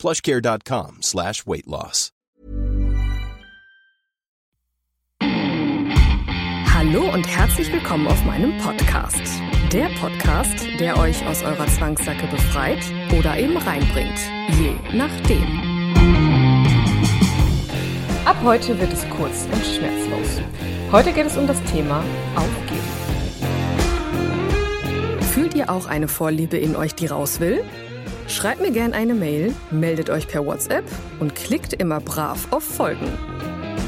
plushcare.com slash weight loss. Hallo und herzlich willkommen auf meinem Podcast. Der Podcast, der euch aus eurer Zwangssacke befreit oder eben reinbringt. Je nachdem. Ab heute wird es kurz und schmerzlos. Heute geht es um das Thema Aufgeben. Fühlt ihr auch eine Vorliebe in euch, die raus will? Schreibt mir gerne eine Mail, meldet euch per WhatsApp und klickt immer brav auf Folgen.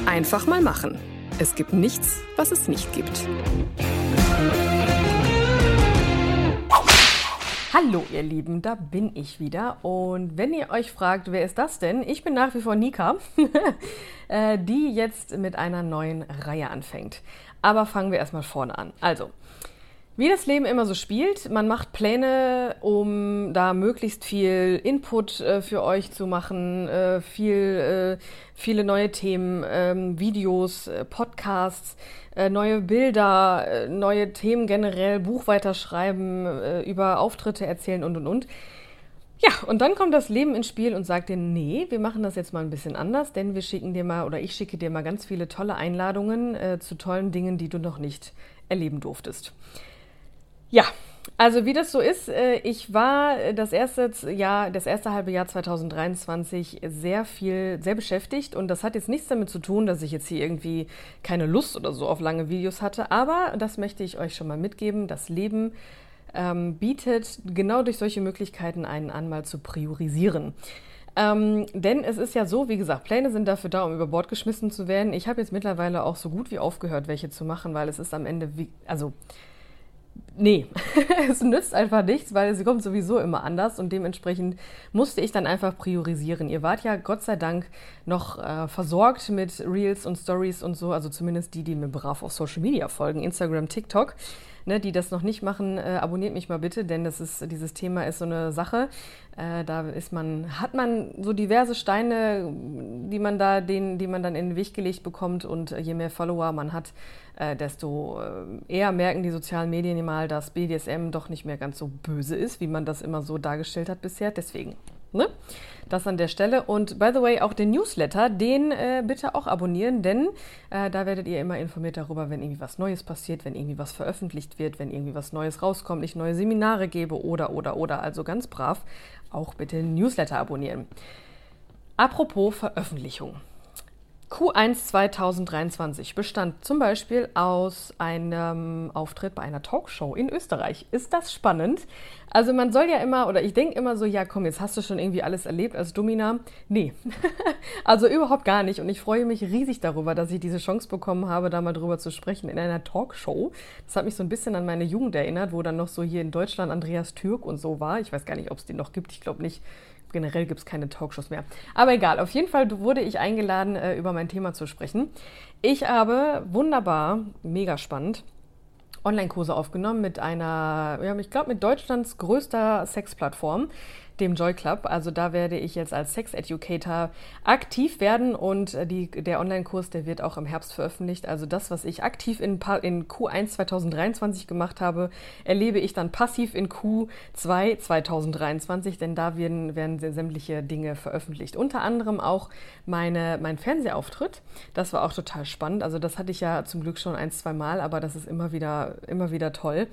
Einfach mal machen. Es gibt nichts, was es nicht gibt. Hallo ihr Lieben, da bin ich wieder. Und wenn ihr euch fragt, wer ist das denn? Ich bin nach wie vor Nika, äh, die jetzt mit einer neuen Reihe anfängt. Aber fangen wir erstmal vorne an. Also, wie das Leben immer so spielt, man macht Pläne, um da möglichst viel Input äh, für euch zu machen, äh, viel, äh, viele neue Themen, ähm, Videos, äh, Podcasts, äh, neue Bilder, äh, neue Themen generell, Buch weiterschreiben, über Auftritte erzählen und und und. Ja, und dann kommt das Leben ins Spiel und sagt dir, nee, wir machen das jetzt mal ein bisschen anders, denn wir schicken dir mal oder ich schicke dir mal ganz viele tolle Einladungen zu tollen Dingen, die du noch nicht erleben durftest. Ja, also wie das so ist, äh, ich war das erste Jahr, das erste halbe Jahr 2023 sehr viel, sehr beschäftigt und das hat jetzt nichts damit zu tun, dass ich jetzt hier irgendwie keine Lust oder so auf lange Videos hatte, aber das möchte ich euch schon mal mitgeben. Das Leben ähm, bietet genau durch solche Möglichkeiten einen an, mal zu priorisieren. Ähm, denn es ist ja so, wie gesagt, Pläne sind dafür da, um über Bord geschmissen zu werden. Ich habe jetzt mittlerweile auch so gut wie aufgehört, welche zu machen, weil es ist am Ende wie, also nee, es nützt einfach nichts, weil sie kommt sowieso immer anders und dementsprechend musste ich dann einfach priorisieren. Ihr wart ja Gott sei Dank noch äh, versorgt mit Reels und Stories und so, also zumindest die, die mir brav auf Social Media folgen, Instagram, TikTok. Ne, die das noch nicht machen, äh, abonniert mich mal bitte, denn das ist, dieses Thema ist so eine Sache. Äh, da ist man, hat man so diverse Steine, die man da, den, die man dann in den Weg gelegt bekommt und je mehr Follower man hat, äh, desto äh, eher merken die sozialen Medien mal, dass BDSM doch nicht mehr ganz so böse ist, wie man das immer so dargestellt hat bisher. Deswegen, ne? Das an der Stelle. Und by the way, auch den Newsletter, den äh, bitte auch abonnieren, denn äh, da werdet ihr immer informiert darüber, wenn irgendwie was Neues passiert, wenn irgendwie was veröffentlicht wird, wenn irgendwie was Neues rauskommt, ich neue Seminare gebe oder, oder, oder. Also ganz brav auch bitte den Newsletter abonnieren. Apropos Veröffentlichung. Q1 2023 bestand zum Beispiel aus einem Auftritt bei einer Talkshow in Österreich. Ist das spannend? Also man soll ja immer, oder ich denke immer so, ja komm, jetzt hast du schon irgendwie alles erlebt als Domina. Nee, also überhaupt gar nicht. Und ich freue mich riesig darüber, dass ich diese Chance bekommen habe, da mal drüber zu sprechen in einer Talkshow. Das hat mich so ein bisschen an meine Jugend erinnert, wo dann noch so hier in Deutschland Andreas Türk und so war. Ich weiß gar nicht, ob es den noch gibt. Ich glaube nicht generell gibt es keine Talkshows mehr. Aber egal, auf jeden Fall wurde ich eingeladen, äh, über mein Thema zu sprechen. Ich habe wunderbar, mega spannend, Online-Kurse aufgenommen mit einer, ja, ich glaube, mit Deutschlands größter Sexplattform dem Joy Club. Also da werde ich jetzt als Sex Educator aktiv werden und äh, die, der Online-Kurs, der wird auch im Herbst veröffentlicht. Also das, was ich aktiv in, in Q1 2023 gemacht habe, erlebe ich dann passiv in Q2 2023, denn da werden, werden sämtliche Dinge veröffentlicht. Unter anderem auch meine, mein Fernsehauftritt. Das war auch total spannend. Also das hatte ich ja zum Glück schon ein, zwei Mal, aber das ist immer wieder, immer wieder toll.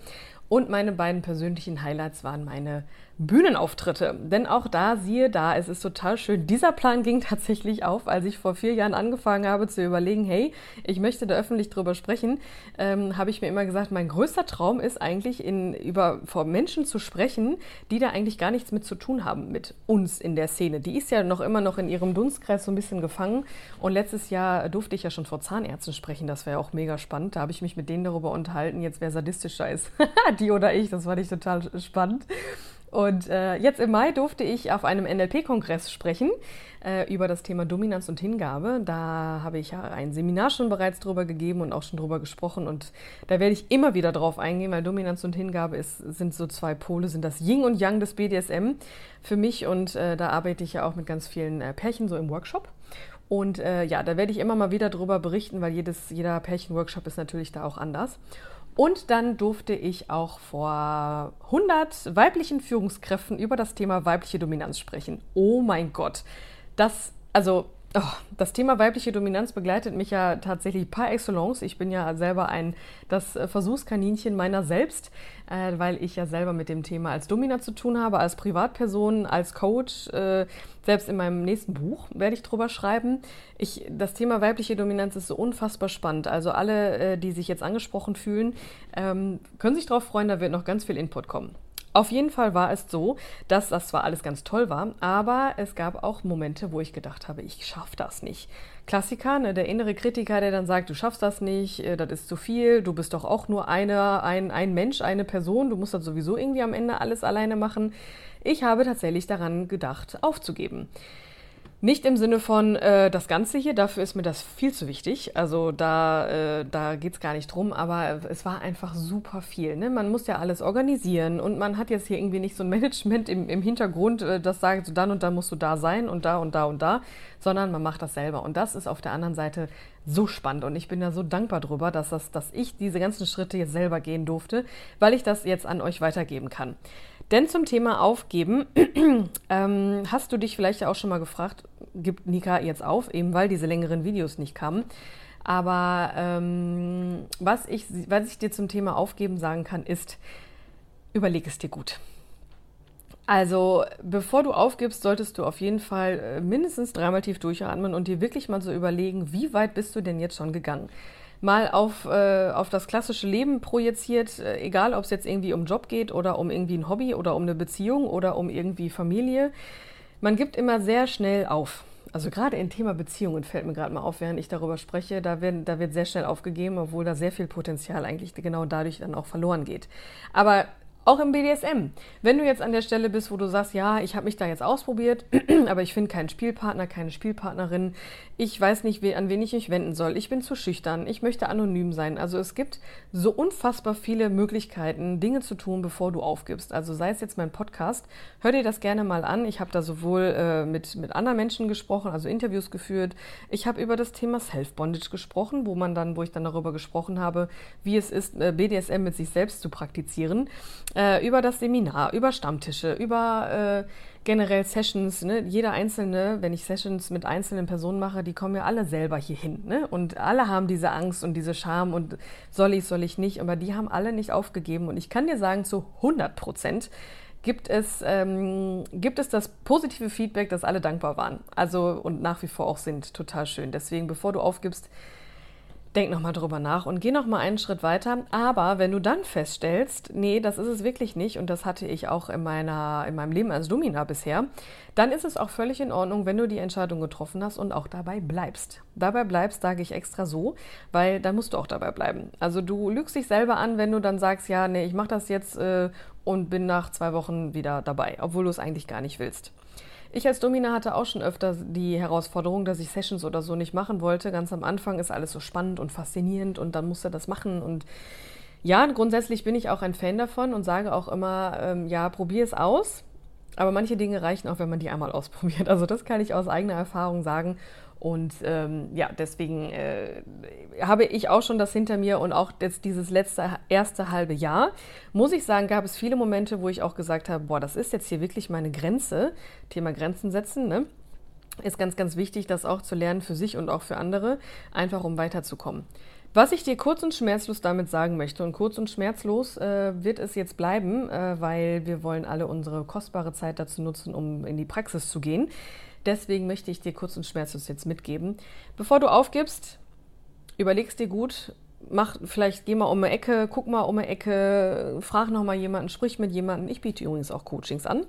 Und meine beiden persönlichen Highlights waren meine Bühnenauftritte. Denn auch da, siehe da, es ist total schön. Dieser Plan ging tatsächlich auf, als ich vor vier Jahren angefangen habe zu überlegen, hey, ich möchte da öffentlich drüber sprechen, ähm, habe ich mir immer gesagt, mein größter Traum ist eigentlich, in, über, vor Menschen zu sprechen, die da eigentlich gar nichts mit zu tun haben, mit uns in der Szene. Die ist ja noch immer noch in ihrem Dunstkreis so ein bisschen gefangen. Und letztes Jahr durfte ich ja schon vor Zahnärzten sprechen. Das wäre auch mega spannend. Da habe ich mich mit denen darüber unterhalten, jetzt wer sadistischer ist. die oder ich. Das fand ich total spannend. Und äh, jetzt im Mai durfte ich auf einem NLP-Kongress sprechen äh, über das Thema Dominanz und Hingabe. Da habe ich ja ein Seminar schon bereits drüber gegeben und auch schon drüber gesprochen. Und da werde ich immer wieder drauf eingehen, weil Dominanz und Hingabe ist, sind so zwei Pole, sind das Yin und Yang des BDSM für mich. Und äh, da arbeite ich ja auch mit ganz vielen äh, Pärchen so im Workshop. Und äh, ja, da werde ich immer mal wieder drüber berichten, weil jedes, jeder Pärchen-Workshop ist natürlich da auch anders. Und dann durfte ich auch vor 100 weiblichen Führungskräften über das Thema weibliche Dominanz sprechen. Oh mein Gott. Das, also Oh, das Thema weibliche Dominanz begleitet mich ja tatsächlich par excellence. Ich bin ja selber ein das Versuchskaninchen meiner selbst, äh, weil ich ja selber mit dem Thema als Domina zu tun habe, als Privatperson, als Coach. Äh, selbst in meinem nächsten Buch werde ich drüber schreiben. Ich, das Thema weibliche Dominanz ist so unfassbar spannend. Also alle, äh, die sich jetzt angesprochen fühlen, ähm, können sich darauf freuen, da wird noch ganz viel Input kommen. Auf jeden Fall war es so, dass das zwar alles ganz toll war, aber es gab auch Momente, wo ich gedacht habe, ich schaffe das nicht. Klassiker, ne, der innere Kritiker, der dann sagt, du schaffst das nicht, äh, das ist zu viel, du bist doch auch nur eine, ein, ein Mensch, eine Person, du musst das sowieso irgendwie am Ende alles alleine machen. Ich habe tatsächlich daran gedacht, aufzugeben. Nicht im Sinne von äh, das Ganze hier, dafür ist mir das viel zu wichtig. Also da, äh, da geht es gar nicht drum, aber es war einfach super viel. Ne? Man muss ja alles organisieren und man hat jetzt hier irgendwie nicht so ein Management im, im Hintergrund, äh, das sagt, so dann und dann musst du da sein und da und da und da, sondern man macht das selber. Und das ist auf der anderen Seite so spannend und ich bin da so dankbar drüber, dass, das, dass ich diese ganzen Schritte jetzt selber gehen durfte, weil ich das jetzt an euch weitergeben kann. Denn zum Thema Aufgeben ähm, hast du dich vielleicht auch schon mal gefragt, gibt Nika jetzt auf, eben weil diese längeren Videos nicht kamen. Aber ähm, was, ich, was ich dir zum Thema Aufgeben sagen kann, ist, überleg es dir gut. Also, bevor du aufgibst, solltest du auf jeden Fall äh, mindestens dreimal tief durchatmen und dir wirklich mal so überlegen, wie weit bist du denn jetzt schon gegangen? Mal auf, äh, auf das klassische Leben projiziert, äh, egal ob es jetzt irgendwie um Job geht oder um irgendwie ein Hobby oder um eine Beziehung oder um irgendwie Familie. Man gibt immer sehr schnell auf. Also gerade im Thema Beziehungen fällt mir gerade mal auf, während ich darüber spreche, da, werden, da wird sehr schnell aufgegeben, obwohl da sehr viel Potenzial eigentlich genau dadurch dann auch verloren geht. Aber auch im BDSM. Wenn du jetzt an der Stelle bist, wo du sagst, ja, ich habe mich da jetzt ausprobiert, aber ich finde keinen Spielpartner, keine Spielpartnerin, ich weiß nicht, an wen ich mich wenden soll, ich bin zu schüchtern, ich möchte anonym sein. Also es gibt so unfassbar viele Möglichkeiten, Dinge zu tun, bevor du aufgibst. Also sei es jetzt mein Podcast, hör dir das gerne mal an. Ich habe da sowohl äh, mit, mit anderen Menschen gesprochen, also Interviews geführt. Ich habe über das Thema Self-Bondage gesprochen, wo man dann, wo ich dann darüber gesprochen habe, wie es ist, äh, BDSM mit sich selbst zu praktizieren äh, über das Seminar, über Stammtische, über äh, generell Sessions. Ne? Jeder einzelne, wenn ich Sessions mit einzelnen Personen mache, die kommen ja alle selber hier hin. Ne? Und alle haben diese Angst und diese Scham und soll ich, soll ich nicht. Aber die haben alle nicht aufgegeben. Und ich kann dir sagen, zu 100 Prozent gibt es, ähm, gibt es das positive Feedback, dass alle dankbar waren. Also und nach wie vor auch sind. Total schön. Deswegen, bevor du aufgibst, denk nochmal drüber nach und geh nochmal einen Schritt weiter. Aber wenn du dann feststellst, nee, das ist es wirklich nicht, und das hatte ich auch in, meiner, in meinem Leben als Domina bisher, dann ist es auch völlig in Ordnung, wenn du die Entscheidung getroffen hast und auch dabei bleibst. Dabei bleibst, sage ich extra so, weil dann musst du auch dabei bleiben. Also du lügst dich selber an, wenn du dann sagst, ja, nee, ich mache das jetzt äh, und bin nach zwei Wochen wieder dabei, obwohl du es eigentlich gar nicht willst. Ich als Domina hatte auch schon öfter die Herausforderung, dass ich Sessions oder so nicht machen wollte. Ganz am Anfang ist alles so spannend und faszinierend und dann musste das machen. Und ja, grundsätzlich bin ich auch ein Fan davon und sage auch immer, ähm, ja, probier es aus. Aber manche Dinge reichen auch, wenn man die einmal ausprobiert. Also das kann ich aus eigener Erfahrung sagen. Und ähm, ja, deswegen äh, habe ich auch schon das hinter mir und auch jetzt dieses letzte, erste halbe Jahr, muss ich sagen, gab es viele Momente, wo ich auch gesagt habe, boah, das ist jetzt hier wirklich meine Grenze. Thema Grenzen setzen, ne? Ist ganz, ganz wichtig, das auch zu lernen für sich und auch für andere, einfach um weiterzukommen. Was ich dir kurz und schmerzlos damit sagen möchte, und kurz und schmerzlos äh, wird es jetzt bleiben, äh, weil wir wollen alle unsere kostbare Zeit dazu nutzen, um in die Praxis zu gehen. Deswegen möchte ich dir kurz und schmerzlos jetzt mitgeben. Bevor du aufgibst, überlegst dir gut, mach vielleicht, geh mal um eine Ecke, guck mal um eine Ecke, frag noch mal jemanden, sprich mit jemandem. Ich biete übrigens auch Coachings an.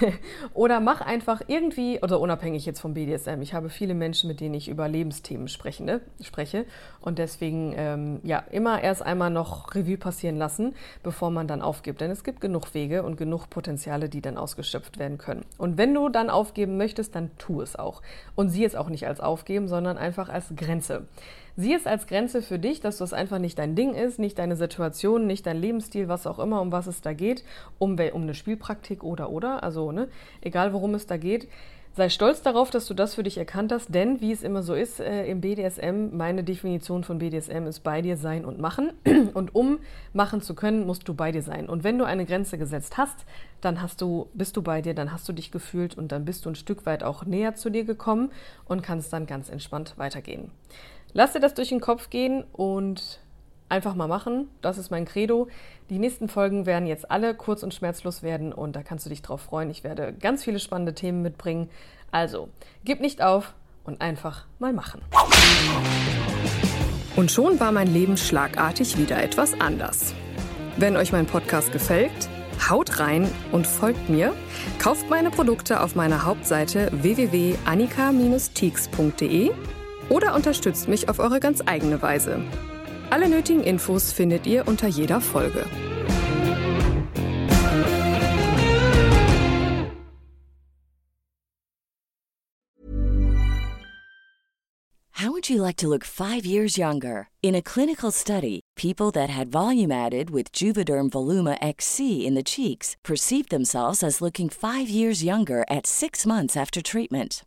oder mach einfach irgendwie, oder unabhängig jetzt vom BDSM. Ich habe viele Menschen, mit denen ich über Lebensthemen spreche, ne? spreche. Und deswegen, ähm, ja, immer erst einmal noch Revue passieren lassen, bevor man dann aufgibt. Denn es gibt genug Wege und genug Potenziale, die dann ausgeschöpft werden können. Und wenn du dann aufgeben möchtest, dann tu es auch. Und sieh es auch nicht als Aufgeben, sondern einfach als Grenze. Sieh es als Grenze für dich, dass das einfach nicht dein Ding ist, nicht deine Situation, nicht dein Lebensstil, was auch immer, um was es da geht, um, um eine Spielpraktik oder oder, also ne, egal worum es da geht. Sei stolz darauf, dass du das für dich erkannt hast, denn wie es immer so ist äh, im BDSM, meine Definition von BDSM ist bei dir sein und machen. Und um machen zu können, musst du bei dir sein. Und wenn du eine Grenze gesetzt hast, dann hast du, bist du bei dir, dann hast du dich gefühlt und dann bist du ein Stück weit auch näher zu dir gekommen und kannst dann ganz entspannt weitergehen. Lass dir das durch den Kopf gehen und einfach mal machen. Das ist mein Credo. Die nächsten Folgen werden jetzt alle kurz und schmerzlos werden und da kannst du dich drauf freuen. Ich werde ganz viele spannende Themen mitbringen. Also, gib nicht auf und einfach mal machen. Und schon war mein Leben schlagartig wieder etwas anders. Wenn euch mein Podcast gefällt, haut rein und folgt mir. Kauft meine Produkte auf meiner Hauptseite www.annika-teaks.de oder unterstützt mich auf eure ganz eigene Weise. Alle nötigen Infos findet ihr unter jeder Folge. How would you like to look five years younger? In a clinical study, people that had volume added with Juvederm Voluma XC in the cheeks perceived themselves as looking five years younger at six months after treatment.